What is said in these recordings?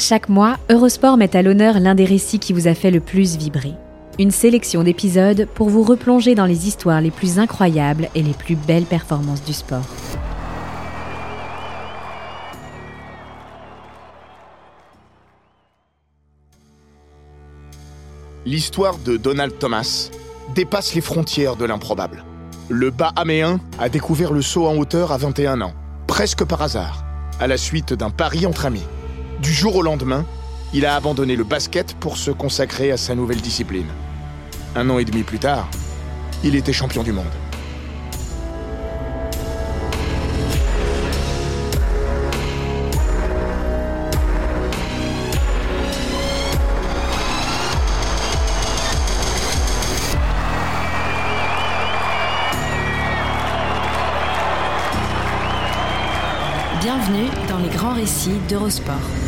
Chaque mois, Eurosport met à l'honneur l'un des récits qui vous a fait le plus vibrer. Une sélection d'épisodes pour vous replonger dans les histoires les plus incroyables et les plus belles performances du sport. L'histoire de Donald Thomas dépasse les frontières de l'improbable. Le Bahaméen a découvert le saut en hauteur à 21 ans, presque par hasard, à la suite d'un pari entre amis. Du jour au lendemain, il a abandonné le basket pour se consacrer à sa nouvelle discipline. Un an et demi plus tard, il était champion du monde. Bienvenue dans les grands récits d'Eurosport.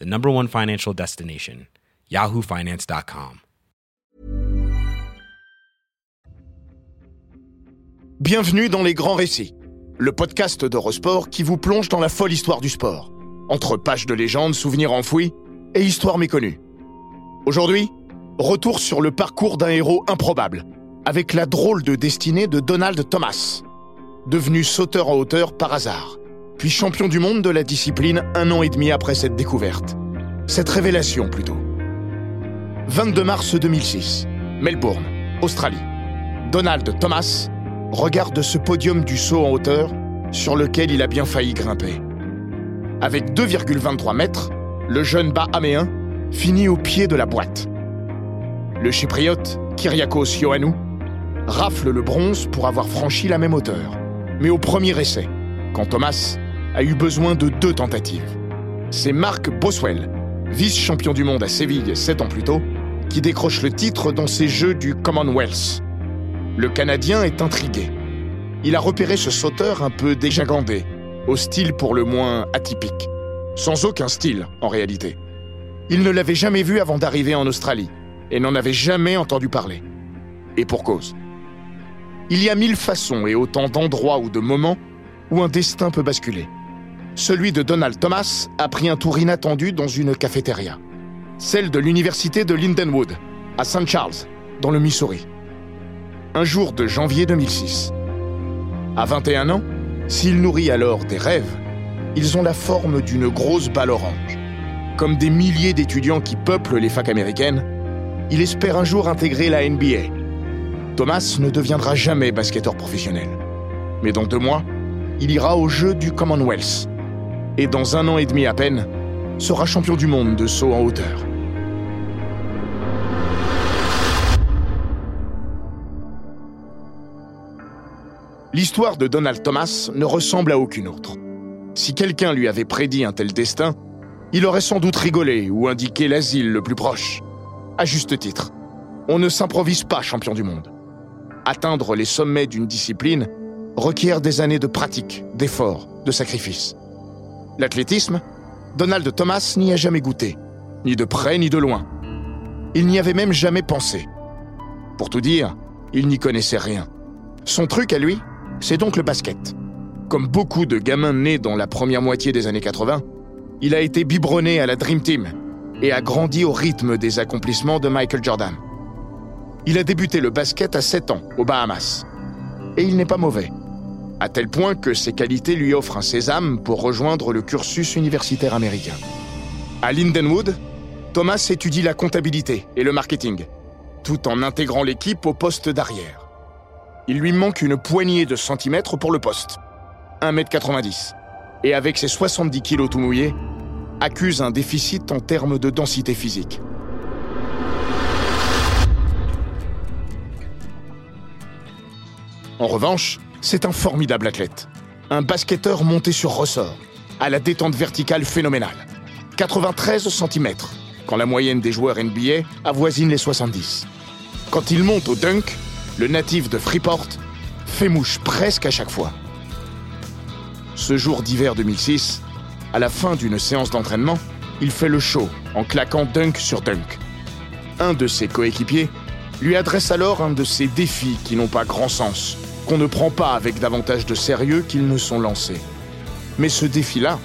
the number one financial destination, yahoofinance.com. Bienvenue dans Les Grands Récits, le podcast d'Eurosport qui vous plonge dans la folle histoire du sport, entre pages de légendes, souvenirs enfouis et histoires méconnues. Aujourd'hui, retour sur le parcours d'un héros improbable, avec la drôle de destinée de Donald Thomas, devenu sauteur en hauteur par hasard, puis champion du monde de la discipline un an et demi après cette découverte. Cette révélation plutôt. 22 mars 2006, Melbourne, Australie. Donald Thomas regarde ce podium du saut en hauteur sur lequel il a bien failli grimper. Avec 2,23 mètres, le jeune Bahaméen finit au pied de la boîte. Le chypriote, Kyriakos Ioannou, rafle le bronze pour avoir franchi la même hauteur. Mais au premier essai, quand Thomas a eu besoin de deux tentatives. C'est Mark Boswell, vice-champion du monde à Séville sept ans plus tôt, qui décroche le titre dans ces Jeux du Commonwealth. Le Canadien est intrigué. Il a repéré ce sauteur un peu dégingandé, au style pour le moins atypique. Sans aucun style, en réalité. Il ne l'avait jamais vu avant d'arriver en Australie et n'en avait jamais entendu parler. Et pour cause. Il y a mille façons et autant d'endroits ou de moments où un destin peut basculer. Celui de Donald Thomas a pris un tour inattendu dans une cafétéria. Celle de l'université de Lindenwood, à St. Charles, dans le Missouri. Un jour de janvier 2006. À 21 ans, s'il nourrit alors des rêves, ils ont la forme d'une grosse balle orange. Comme des milliers d'étudiants qui peuplent les facs américaines, il espère un jour intégrer la NBA. Thomas ne deviendra jamais basketteur professionnel. Mais dans deux mois, il ira aux Jeux du Commonwealth. Et dans un an et demi à peine, sera champion du monde de saut en hauteur. L'histoire de Donald Thomas ne ressemble à aucune autre. Si quelqu'un lui avait prédit un tel destin, il aurait sans doute rigolé ou indiqué l'asile le plus proche à juste titre. On ne s'improvise pas champion du monde. Atteindre les sommets d'une discipline requiert des années de pratique, d'efforts, de sacrifices. L'athlétisme, Donald Thomas n'y a jamais goûté, ni de près ni de loin. Il n'y avait même jamais pensé. Pour tout dire, il n'y connaissait rien. Son truc à lui, c'est donc le basket. Comme beaucoup de gamins nés dans la première moitié des années 80, il a été biberonné à la Dream Team, et a grandi au rythme des accomplissements de Michael Jordan. Il a débuté le basket à 7 ans, aux Bahamas. Et il n'est pas mauvais, à tel point que ses qualités lui offrent un sésame pour rejoindre le cursus universitaire américain. À Lindenwood, Thomas étudie la comptabilité et le marketing, tout en intégrant l'équipe au poste d'arrière. Il lui manque une poignée de centimètres pour le poste, 1m90, et avec ses 70 kilos tout mouillés, accuse un déficit en termes de densité physique. En revanche, c'est un formidable athlète. Un basketteur monté sur ressort, à la détente verticale phénoménale. 93 cm, quand la moyenne des joueurs NBA avoisine les 70. Quand il monte au dunk, le natif de Freeport fait mouche presque à chaque fois. Ce jour d'hiver 2006, à la fin d'une séance d'entraînement, il fait le show en claquant dunk sur dunk. Un de ses coéquipiers lui adresse alors un de ces défis qui n'ont pas grand sens, qu'on ne prend pas avec davantage de sérieux qu'ils ne sont lancés. Mais ce défi-là,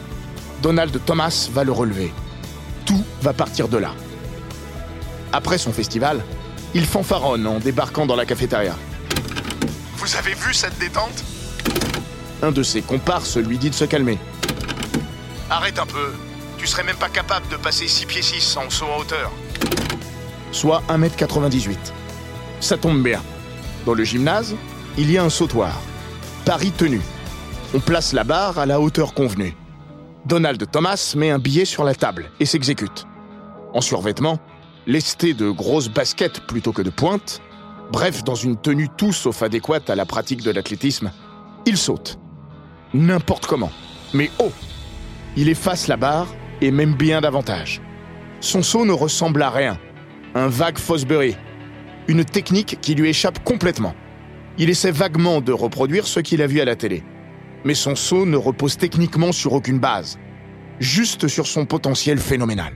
Donald Thomas va le relever. Tout va partir de là. Après son festival, il fanfaronne en débarquant dans la cafétéria. Vous avez vu cette détente? Un de ses comparses lui dit de se calmer. Arrête un peu. Tu serais même pas capable de passer 6 pieds 6 en saut en hauteur. Soit 1m98. Ça tombe bien. Dans le gymnase, il y a un sautoir. Paris tenu. On place la barre à la hauteur convenue. Donald Thomas met un billet sur la table et s'exécute. En survêtement, lesté de grosses baskets plutôt que de pointes, bref, dans une tenue tout sauf adéquate à la pratique de l'athlétisme, il saute. N'importe comment. Mais oh Il efface la barre et même bien davantage. Son saut ne ressemble à rien. Un vague Fosbury. Une technique qui lui échappe complètement. Il essaie vaguement de reproduire ce qu'il a vu à la télé. Mais son saut ne repose techniquement sur aucune base, juste sur son potentiel phénoménal.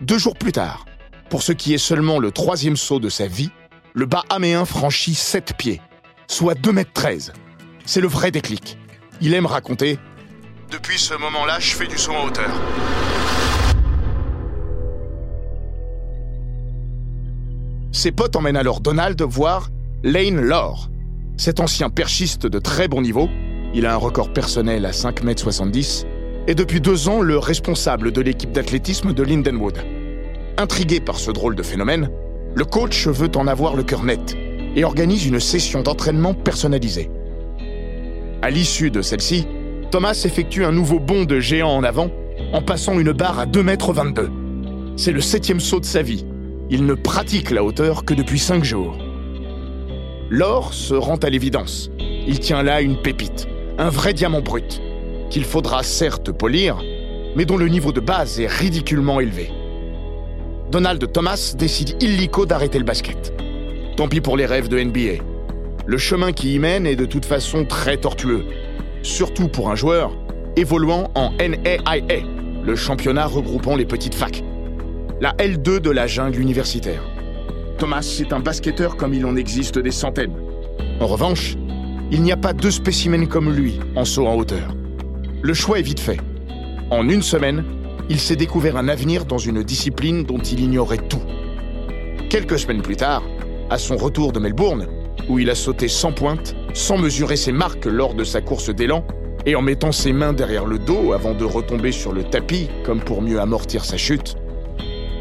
Deux jours plus tard, pour ce qui est seulement le troisième saut de sa vie, le Bahaméen franchit 7 pieds, soit 2 mètres 13. C'est le vrai déclic. Il aime raconter Depuis ce moment-là, je fais du saut en hauteur. Ses potes emmènent alors Donald voir Lane Lore. Cet ancien perchiste de très bon niveau, il a un record personnel à 5,70 m, est depuis deux ans le responsable de l'équipe d'athlétisme de Lindenwood. Intrigué par ce drôle de phénomène, le coach veut en avoir le cœur net et organise une session d'entraînement personnalisée. À l'issue de celle-ci, Thomas effectue un nouveau bond de géant en avant en passant une barre à 2,22 m. C'est le septième saut de sa vie. Il ne pratique la hauteur que depuis cinq jours. L'or se rend à l'évidence. Il tient là une pépite, un vrai diamant brut, qu'il faudra certes polir, mais dont le niveau de base est ridiculement élevé. Donald Thomas décide illico d'arrêter le basket. Tant pis pour les rêves de NBA. Le chemin qui y mène est de toute façon très tortueux, surtout pour un joueur évoluant en NAIA, le championnat regroupant les petites facs, la L2 de la jungle universitaire. Thomas est un basketteur comme il en existe des centaines. En revanche, il n'y a pas deux spécimens comme lui en saut en hauteur. Le choix est vite fait. En une semaine, il s'est découvert un avenir dans une discipline dont il ignorait tout. Quelques semaines plus tard, à son retour de Melbourne, où il a sauté sans pointe, sans mesurer ses marques lors de sa course d'élan, et en mettant ses mains derrière le dos avant de retomber sur le tapis comme pour mieux amortir sa chute,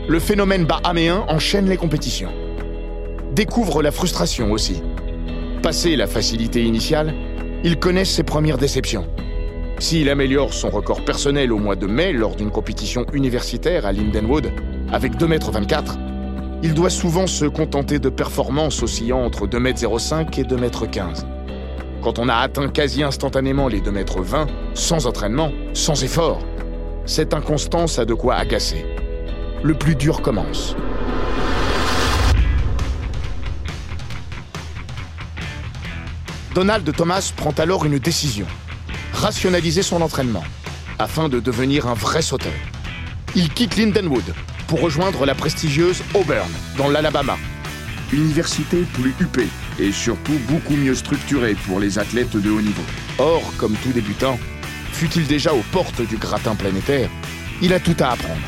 le phénomène bahaméen enchaîne les compétitions. Découvre la frustration aussi. Passé la facilité initiale, il connaît ses premières déceptions. S'il améliore son record personnel au mois de mai lors d'une compétition universitaire à Lindenwood, avec 2m24, il doit souvent se contenter de performances oscillant entre 2m05 et 2m15. Quand on a atteint quasi instantanément les 2m20, sans entraînement, sans effort, cette inconstance a de quoi agacer. Le plus dur commence. Donald Thomas prend alors une décision rationaliser son entraînement afin de devenir un vrai sauteur. Il quitte Lindenwood pour rejoindre la prestigieuse Auburn dans l'Alabama. Université plus huppée et surtout beaucoup mieux structurée pour les athlètes de haut niveau. Or, comme tout débutant, fut-il déjà aux portes du gratin planétaire, il a tout à apprendre.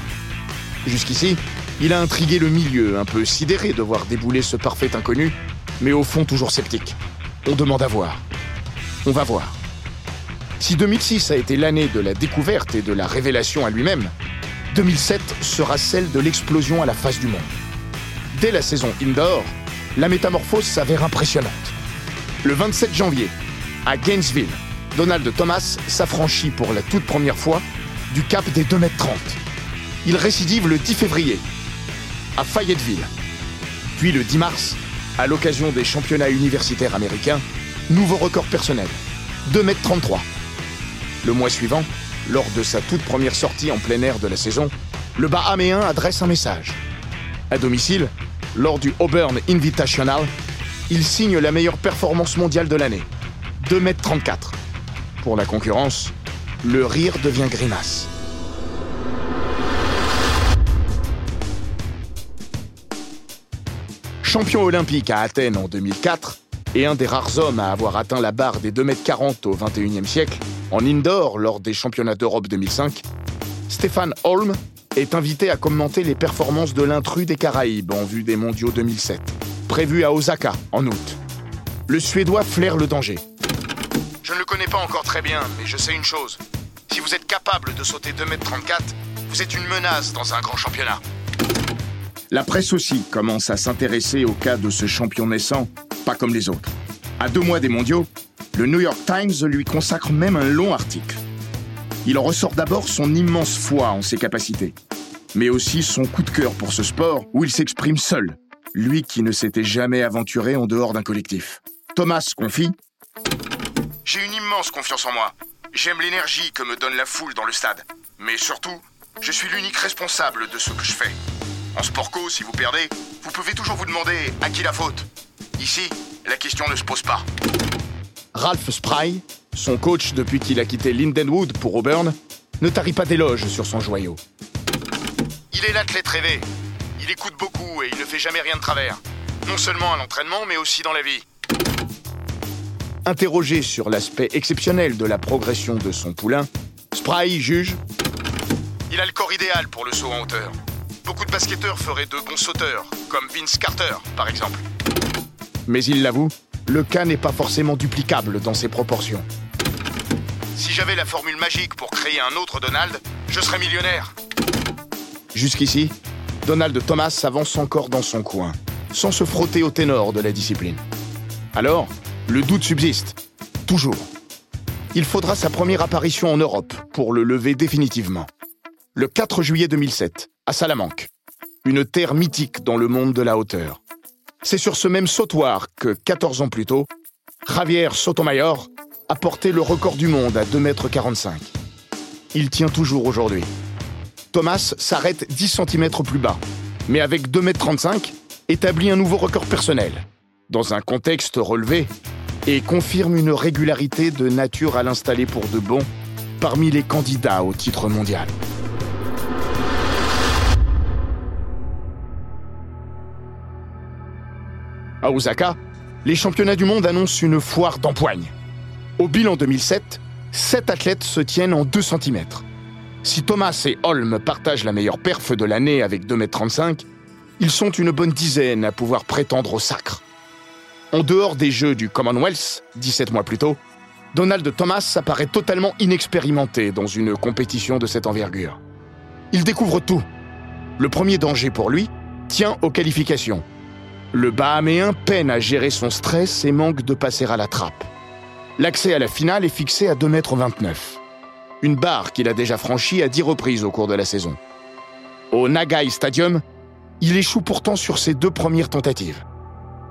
Jusqu'ici, il a intrigué le milieu, un peu sidéré de voir débouler ce parfait inconnu, mais au fond toujours sceptique. On demande à voir. On va voir. Si 2006 a été l'année de la découverte et de la révélation à lui-même, 2007 sera celle de l'explosion à la face du monde. Dès la saison indoor, la métamorphose s'avère impressionnante. Le 27 janvier, à Gainesville, Donald Thomas s'affranchit pour la toute première fois du cap des 2 m 30. Il récidive le 10 février, à Fayetteville. Puis le 10 mars, à l'occasion des championnats universitaires américains, nouveau record personnel, 2m33. Le mois suivant, lors de sa toute première sortie en plein air de la saison, le Bahaméen adresse un message. À domicile, lors du Auburn Invitational, il signe la meilleure performance mondiale de l'année, 2m34. Pour la concurrence, le rire devient grimace. Champion olympique à Athènes en 2004 et un des rares hommes à avoir atteint la barre des 2m40 au XXIe siècle, en indoor lors des championnats d'Europe 2005, Stéphane Holm est invité à commenter les performances de l'intrus des Caraïbes en vue des mondiaux 2007, prévus à Osaka en août. Le Suédois flaire le danger. Je ne le connais pas encore très bien, mais je sais une chose. Si vous êtes capable de sauter 2m34, vous êtes une menace dans un grand championnat. La presse aussi commence à s'intéresser au cas de ce champion naissant, pas comme les autres. À deux mois des mondiaux, le New York Times lui consacre même un long article. Il en ressort d'abord son immense foi en ses capacités, mais aussi son coup de cœur pour ce sport où il s'exprime seul, lui qui ne s'était jamais aventuré en dehors d'un collectif. Thomas confie J'ai une immense confiance en moi. J'aime l'énergie que me donne la foule dans le stade. Mais surtout, je suis l'unique responsable de ce que je fais. En sport co, si vous perdez, vous pouvez toujours vous demander à qui la faute. Ici, la question ne se pose pas. Ralph Spry, son coach depuis qu'il a quitté Lindenwood pour Auburn, ne tarit pas d'éloges sur son joyau. Il est l'athlète rêvé. Il écoute beaucoup et il ne fait jamais rien de travers. Non seulement à l'entraînement, mais aussi dans la vie. Interrogé sur l'aspect exceptionnel de la progression de son poulain, Spry juge Il a le corps idéal pour le saut en hauteur. Beaucoup de basketteurs feraient de bons sauteurs, comme Vince Carter, par exemple. Mais il l'avoue, le cas n'est pas forcément duplicable dans ses proportions. Si j'avais la formule magique pour créer un autre Donald, je serais millionnaire. Jusqu'ici, Donald Thomas s'avance encore dans son coin, sans se frotter au ténor de la discipline. Alors, le doute subsiste, toujours. Il faudra sa première apparition en Europe pour le lever définitivement. Le 4 juillet 2007, à Salamanque, une terre mythique dans le monde de la hauteur. C'est sur ce même sautoir que, 14 ans plus tôt, Javier Sotomayor a porté le record du monde à 2,45 m. Il tient toujours aujourd'hui. Thomas s'arrête 10 cm plus bas, mais avec 2,35 m, établit un nouveau record personnel, dans un contexte relevé, et confirme une régularité de nature à l'installer pour de bon parmi les candidats au titre mondial. À Osaka, les championnats du monde annoncent une foire d'empoigne. Au bilan 2007, 7 athlètes se tiennent en 2 cm. Si Thomas et Holm partagent la meilleure perf de l'année avec 2,35 m, ils sont une bonne dizaine à pouvoir prétendre au sacre. En dehors des Jeux du Commonwealth, 17 mois plus tôt, Donald Thomas apparaît totalement inexpérimenté dans une compétition de cette envergure. Il découvre tout. Le premier danger pour lui tient aux qualifications le Bahaméen peine à gérer son stress et manque de passer à la trappe. L'accès à la finale est fixé à 2,29 m. Une barre qu'il a déjà franchie à 10 reprises au cours de la saison. Au Nagai Stadium, il échoue pourtant sur ses deux premières tentatives.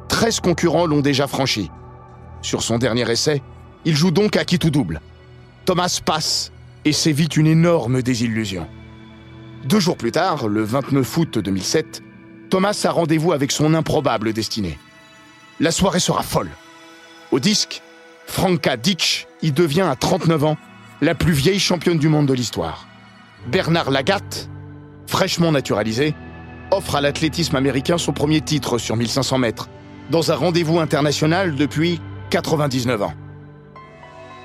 13 concurrents l'ont déjà franchi. Sur son dernier essai, il joue donc à qui tout double. Thomas passe et s'évite une énorme désillusion. Deux jours plus tard, le 29 août 2007, Thomas a rendez-vous avec son improbable destinée. La soirée sera folle. Au disque, Franka Ditch y devient à 39 ans la plus vieille championne du monde de l'histoire. Bernard Lagatte, fraîchement naturalisé, offre à l'athlétisme américain son premier titre sur 1500 mètres, dans un rendez-vous international depuis 99 ans.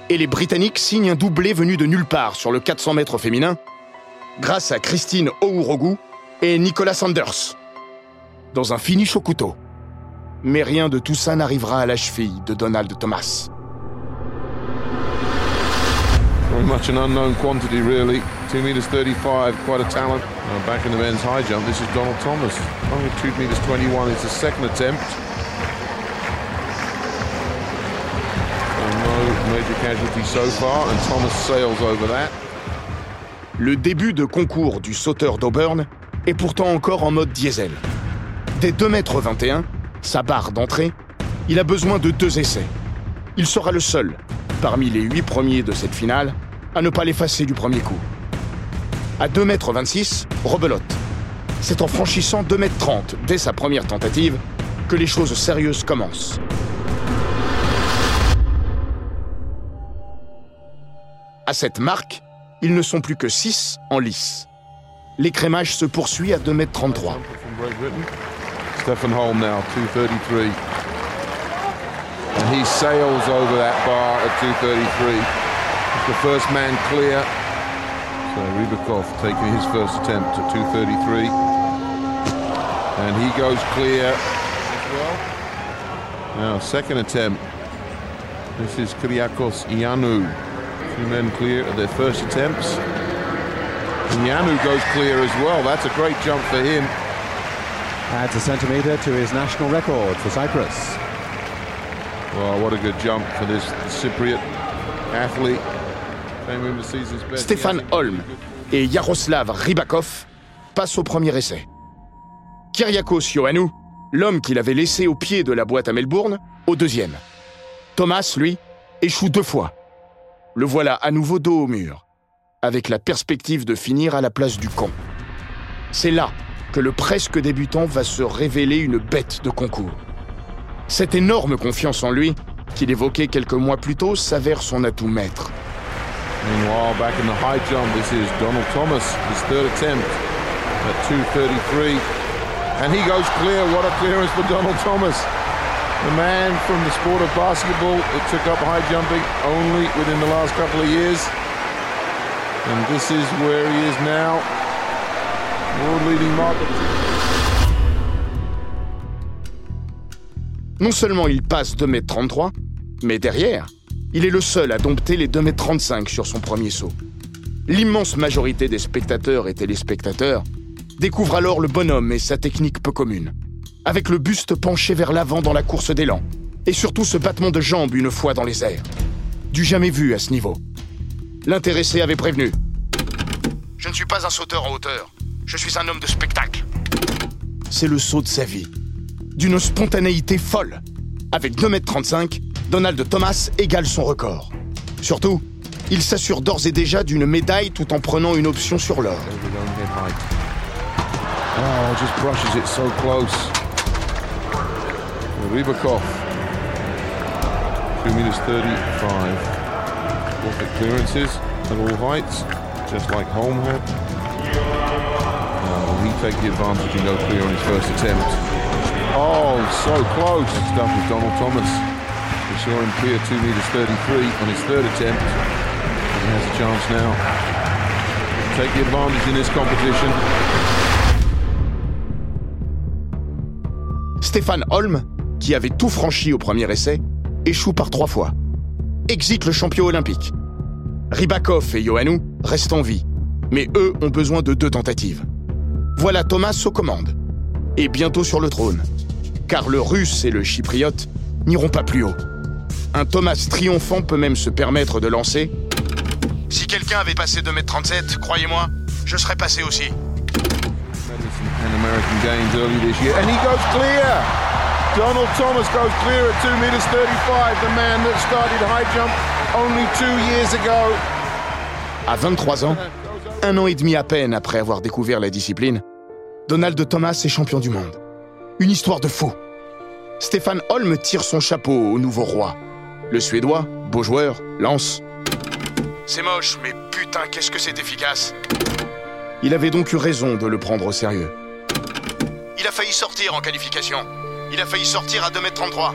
Et les Britanniques signent un doublé venu de nulle part sur le 400 mètres féminin, grâce à Christine Ourougou et Nicolas Sanders dans un finish au couteau. Mais rien de tout ça n'arrivera à la cheville de Donald Thomas. Very much an unknown quantity, really. 2 meters 35, quite a talent. Back in the men's high jump, this is Donald Thomas. Only 2 meters 21 is the second attempt. no major casualty so far, and Thomas sails over that. Le début de concours du sauteur d'Auburn est pourtant encore en mode diesel. Dès 2,21 m, sa barre d'entrée, il a besoin de deux essais. il sera le seul, parmi les huit premiers de cette finale, à ne pas l'effacer du premier coup. À 2m26, rebelote. C'est en franchissant 2m30 dès sa première tentative que les choses sérieuses commencent. À cette marque, ils ne sont plus que 6 en lice. L'écrémage se poursuit à 2m33. Stefan Holm now, 233. And he sails over that bar at 233. It's the first man clear. So Rybakov taking his first attempt at 233. And he goes clear as well. Now, second attempt. This is Kyriakos Ianu. Two men clear at their first attempts. And Ianu goes clear as well. That's a great jump for him. Adds a centimetre to his national record for Cyprus. Well, what a good jump for this Cypriot athlete. Stéphane Holm et Yaroslav Rybakov passent au premier essai. Kyriakos Ioannou, l'homme qu'il avait laissé au pied de la boîte à Melbourne, au deuxième. Thomas, lui, échoue deux fois. Le voilà à nouveau dos au mur, avec la perspective de finir à la place du con. C'est là que le presque débutant va se révéler une bête de concours. Cette énorme confiance en lui, qu'il évoquait quelques mois plus tôt, s'avère son atout maître. Meanwhile, back in the high jump, this is Donald Thomas, his third attempt at 233. And he goes clear. What a clearance for Donald Thomas. The man from the sport of basketball that took up high jumping only within the last couple of years. And this is where he is now. Non seulement il passe 2m33, mais derrière, il est le seul à dompter les 2m35 sur son premier saut. L'immense majorité des spectateurs et téléspectateurs découvre alors le bonhomme et sa technique peu commune, avec le buste penché vers l'avant dans la course d'élan, et surtout ce battement de jambes une fois dans les airs. Du jamais vu à ce niveau. L'intéressé avait prévenu. Je ne suis pas un sauteur en hauteur, je suis un homme de spectacle. C'est le saut de sa vie. D'une spontanéité folle. Avec 2m35, Donald Thomas égale son record. Surtout, il s'assure d'ores et déjà d'une médaille tout en prenant une option sur l'or. Oh, just brushes it so close. Rybakov. 2 meters 35. Perfect clearances at all heights, just like Holm had. He take the advantage and go clear on his first attempt. Oh, so close. Up is Donald Thomas. We saw him clear 2 meters 33 on his third attempt. He has a chance now. Take the advantage in this competition. Stéphane Holm, qui avait tout franchi au premier essai, échoue par trois fois. Exit le champion olympique. Rybakov et Ioannou restent en vie, mais eux ont besoin de deux tentatives. Voilà Thomas aux commandes, et bientôt sur le trône, car le russe et le chypriote n'iront pas plus haut. Un Thomas triomphant peut même se permettre de lancer Si quelqu'un avait passé 2m37, croyez-moi, je serais passé aussi. Donald Thomas goes clear at 2 meters 35, the man that started high jump only two years ago. À 23 ans, un an et demi à peine après avoir découvert la discipline, Donald Thomas est champion du monde. Une histoire de fou. Stéphane Holm tire son chapeau au nouveau roi. Le Suédois, beau joueur, lance. C'est moche, mais putain, qu'est-ce que c'est efficace. Il avait donc eu raison de le prendre au sérieux. Il a failli sortir en qualification. Il a failli sortir à 2m33.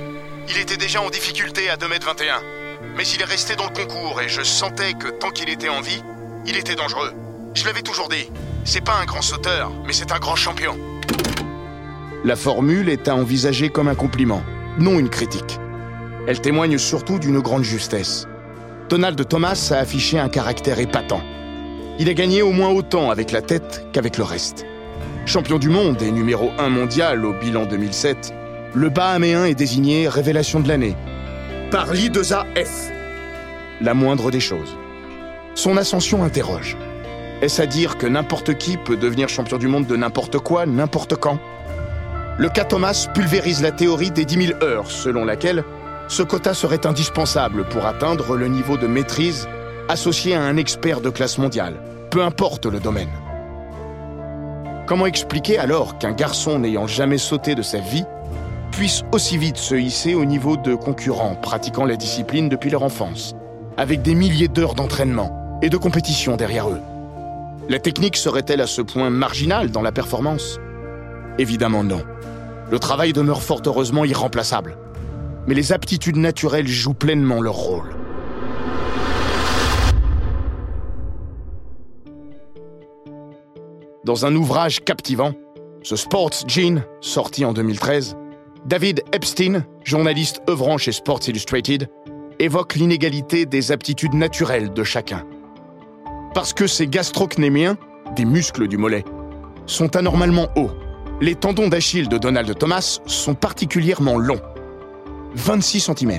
Il était déjà en difficulté à 2m21. Mais il est resté dans le concours et je sentais que tant qu'il était en vie, il était dangereux. Je l'avais toujours dit. C'est pas un grand sauteur, mais c'est un grand champion. La formule est à envisager comme un compliment, non une critique. Elle témoigne surtout d'une grande justesse. Donald Thomas a affiché un caractère épatant. Il a gagné au moins autant avec la tête qu'avec le reste. Champion du monde et numéro 1 mondial au bilan 2007, le Bahaméen est désigné révélation de l'année par l'I2A F. La moindre des choses. Son ascension interroge. Est-ce à dire que n'importe qui peut devenir champion du monde de n'importe quoi, n'importe quand? Le cas Thomas pulvérise la théorie des 10 000 heures, selon laquelle ce quota serait indispensable pour atteindre le niveau de maîtrise associé à un expert de classe mondiale, peu importe le domaine. Comment expliquer alors qu'un garçon n'ayant jamais sauté de sa vie puisse aussi vite se hisser au niveau de concurrents pratiquant la discipline depuis leur enfance, avec des milliers d'heures d'entraînement et de compétition derrière eux? La technique serait-elle à ce point marginale dans la performance? Évidemment non. Le travail demeure fort heureusement irremplaçable. Mais les aptitudes naturelles jouent pleinement leur rôle. Dans un ouvrage captivant, ce Sports Gene, sorti en 2013, David Epstein, journaliste œuvrant chez Sports Illustrated, évoque l'inégalité des aptitudes naturelles de chacun. Parce que ces gastrocnémiens, des muscles du mollet, sont anormalement hauts les tendons d'Achille de Donald Thomas sont particulièrement longs. 26 cm,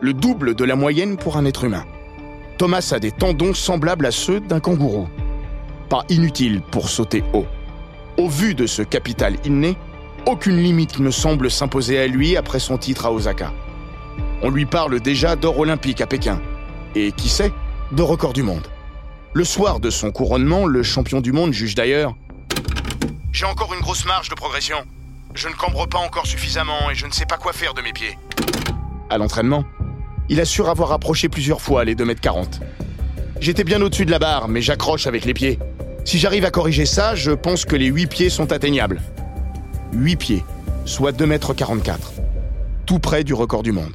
le double de la moyenne pour un être humain. Thomas a des tendons semblables à ceux d'un kangourou. Pas inutile pour sauter haut. Au vu de ce capital inné, aucune limite ne semble s'imposer à lui après son titre à Osaka. On lui parle déjà d'or olympique à Pékin. Et qui sait, de record du monde. Le soir de son couronnement, le champion du monde juge d'ailleurs j'ai encore une grosse marge de progression. Je ne cambre pas encore suffisamment et je ne sais pas quoi faire de mes pieds. À l'entraînement, il assure avoir approché plusieurs fois les 2m40. J'étais bien au-dessus de la barre, mais j'accroche avec les pieds. Si j'arrive à corriger ça, je pense que les 8 pieds sont atteignables. 8 pieds, soit 2m44. Tout près du record du monde.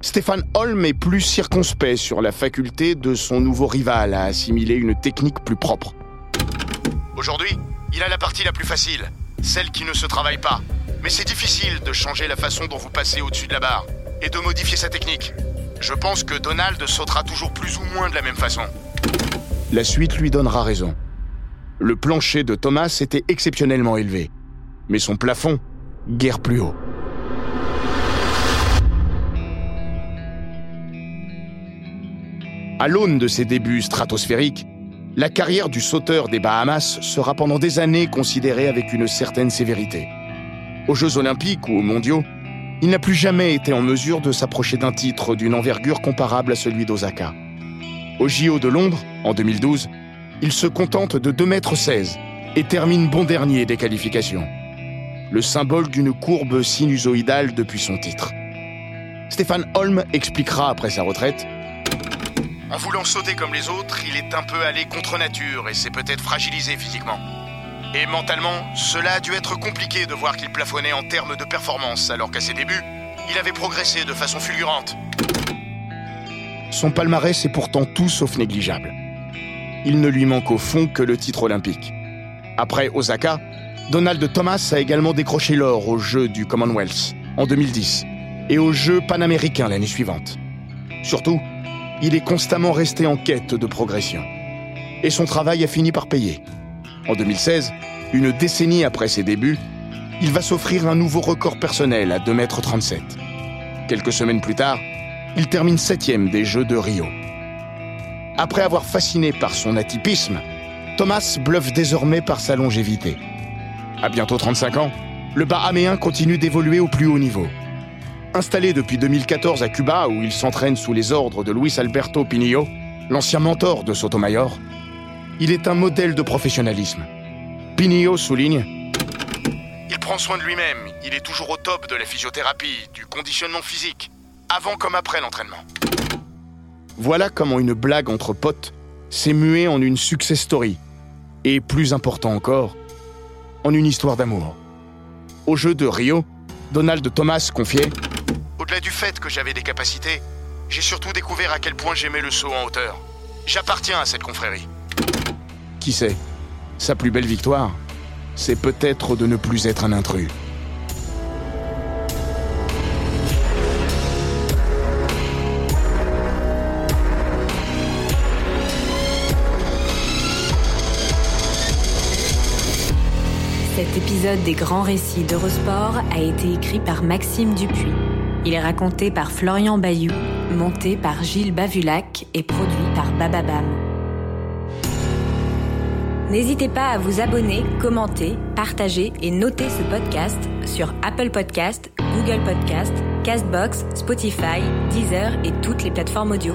Stéphane Holm est plus circonspect sur la faculté de son nouveau rival à assimiler une technique plus propre. Aujourd'hui, il a la partie la plus facile, celle qui ne se travaille pas. Mais c'est difficile de changer la façon dont vous passez au-dessus de la barre et de modifier sa technique. Je pense que Donald sautera toujours plus ou moins de la même façon. La suite lui donnera raison. Le plancher de Thomas était exceptionnellement élevé, mais son plafond, guère plus haut. À l'aune de ses débuts stratosphériques, la carrière du sauteur des Bahamas sera pendant des années considérée avec une certaine sévérité. Aux Jeux olympiques ou aux mondiaux, il n'a plus jamais été en mesure de s'approcher d'un titre d'une envergure comparable à celui d'Osaka. Au JO de Londres, en 2012, il se contente de 2,16 m et termine bon dernier des qualifications. Le symbole d'une courbe sinusoïdale depuis son titre. Stéphane Holm expliquera après sa retraite en voulant sauter comme les autres, il est un peu allé contre nature et s'est peut-être fragilisé physiquement. Et mentalement, cela a dû être compliqué de voir qu'il plafonnait en termes de performance, alors qu'à ses débuts, il avait progressé de façon fulgurante. Son palmarès est pourtant tout sauf négligeable. Il ne lui manque au fond que le titre olympique. Après Osaka, Donald Thomas a également décroché l'or aux Jeux du Commonwealth en 2010 et aux Jeux panaméricains l'année suivante. Surtout, il est constamment resté en quête de progression. Et son travail a fini par payer. En 2016, une décennie après ses débuts, il va s'offrir un nouveau record personnel à 2,37 m. Quelques semaines plus tard, il termine septième des Jeux de Rio. Après avoir fasciné par son atypisme, Thomas bluffe désormais par sa longévité. À bientôt 35 ans, le Bahaméen continue d'évoluer au plus haut niveau. Installé depuis 2014 à Cuba, où il s'entraîne sous les ordres de Luis Alberto Pinillo, l'ancien mentor de Sotomayor, il est un modèle de professionnalisme. Pinillo souligne Il prend soin de lui-même, il est toujours au top de la physiothérapie, du conditionnement physique, avant comme après l'entraînement. Voilà comment une blague entre potes s'est muée en une success story, et plus important encore, en une histoire d'amour. Au jeu de Rio, Donald Thomas confiait au-delà du fait que j'avais des capacités, j'ai surtout découvert à quel point j'aimais le saut en hauteur. J'appartiens à cette confrérie. Qui sait? Sa plus belle victoire, c'est peut-être de ne plus être un intrus. Cet épisode des grands récits d'Eurosport a été écrit par Maxime Dupuis. Il est raconté par Florian Bayou, monté par Gilles Bavulac et produit par Bababam. N'hésitez pas à vous abonner, commenter, partager et noter ce podcast sur Apple Podcast, Google Podcast, Castbox, Spotify, Deezer et toutes les plateformes audio.